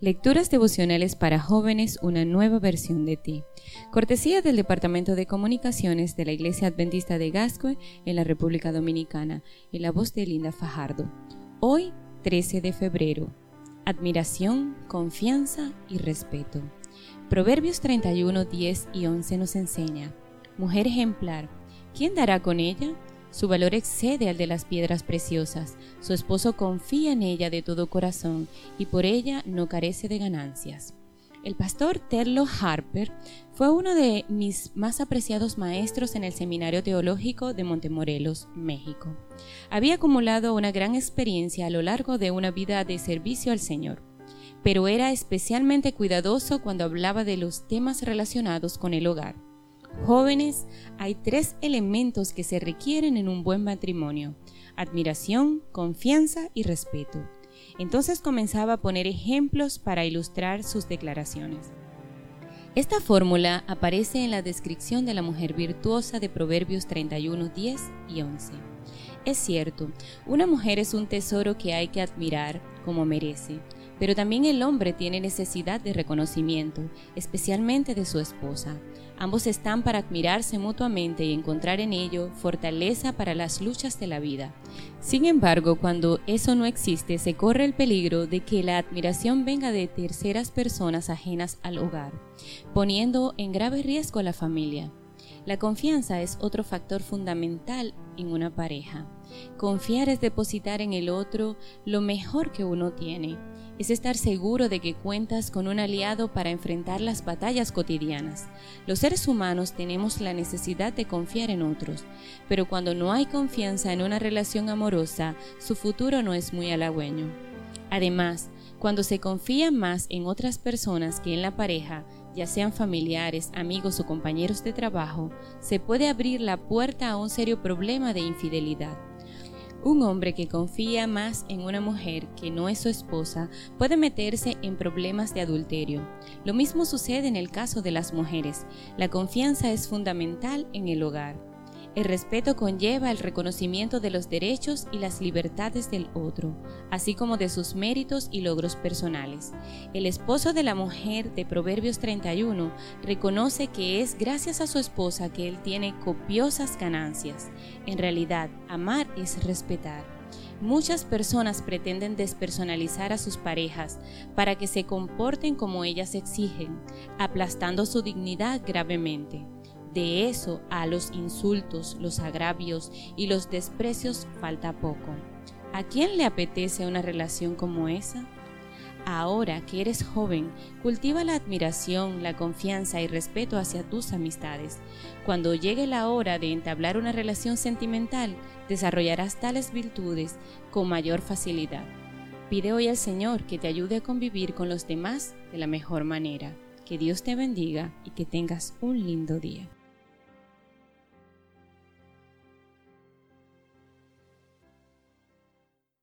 Lecturas devocionales para jóvenes, una nueva versión de ti. Cortesía del Departamento de Comunicaciones de la Iglesia Adventista de Gascue en la República Dominicana, en la voz de Linda Fajardo. Hoy, 13 de febrero. Admiración, confianza y respeto. Proverbios 31, 10 y 11 nos enseña. Mujer ejemplar, ¿quién dará con ella? Su valor excede al de las piedras preciosas. Su esposo confía en ella de todo corazón y por ella no carece de ganancias. El pastor Terlo Harper fue uno de mis más apreciados maestros en el Seminario Teológico de Montemorelos, México. Había acumulado una gran experiencia a lo largo de una vida de servicio al Señor, pero era especialmente cuidadoso cuando hablaba de los temas relacionados con el hogar. Jóvenes, hay tres elementos que se requieren en un buen matrimonio. Admiración, confianza y respeto. Entonces comenzaba a poner ejemplos para ilustrar sus declaraciones. Esta fórmula aparece en la descripción de la mujer virtuosa de Proverbios 31, 10 y 11. Es cierto, una mujer es un tesoro que hay que admirar como merece, pero también el hombre tiene necesidad de reconocimiento, especialmente de su esposa. Ambos están para admirarse mutuamente y encontrar en ello fortaleza para las luchas de la vida. Sin embargo, cuando eso no existe, se corre el peligro de que la admiración venga de terceras personas ajenas al hogar, poniendo en grave riesgo a la familia. La confianza es otro factor fundamental en una pareja. Confiar es depositar en el otro lo mejor que uno tiene es estar seguro de que cuentas con un aliado para enfrentar las batallas cotidianas. Los seres humanos tenemos la necesidad de confiar en otros, pero cuando no hay confianza en una relación amorosa, su futuro no es muy halagüeño. Además, cuando se confía más en otras personas que en la pareja, ya sean familiares, amigos o compañeros de trabajo, se puede abrir la puerta a un serio problema de infidelidad. Un hombre que confía más en una mujer que no es su esposa puede meterse en problemas de adulterio. Lo mismo sucede en el caso de las mujeres. La confianza es fundamental en el hogar. El respeto conlleva el reconocimiento de los derechos y las libertades del otro, así como de sus méritos y logros personales. El esposo de la mujer de Proverbios 31 reconoce que es gracias a su esposa que él tiene copiosas ganancias. En realidad, amar es respetar. Muchas personas pretenden despersonalizar a sus parejas para que se comporten como ellas exigen, aplastando su dignidad gravemente. De eso a los insultos, los agravios y los desprecios falta poco. ¿A quién le apetece una relación como esa? Ahora que eres joven, cultiva la admiración, la confianza y respeto hacia tus amistades. Cuando llegue la hora de entablar una relación sentimental, desarrollarás tales virtudes con mayor facilidad. Pide hoy al Señor que te ayude a convivir con los demás de la mejor manera. Que Dios te bendiga y que tengas un lindo día.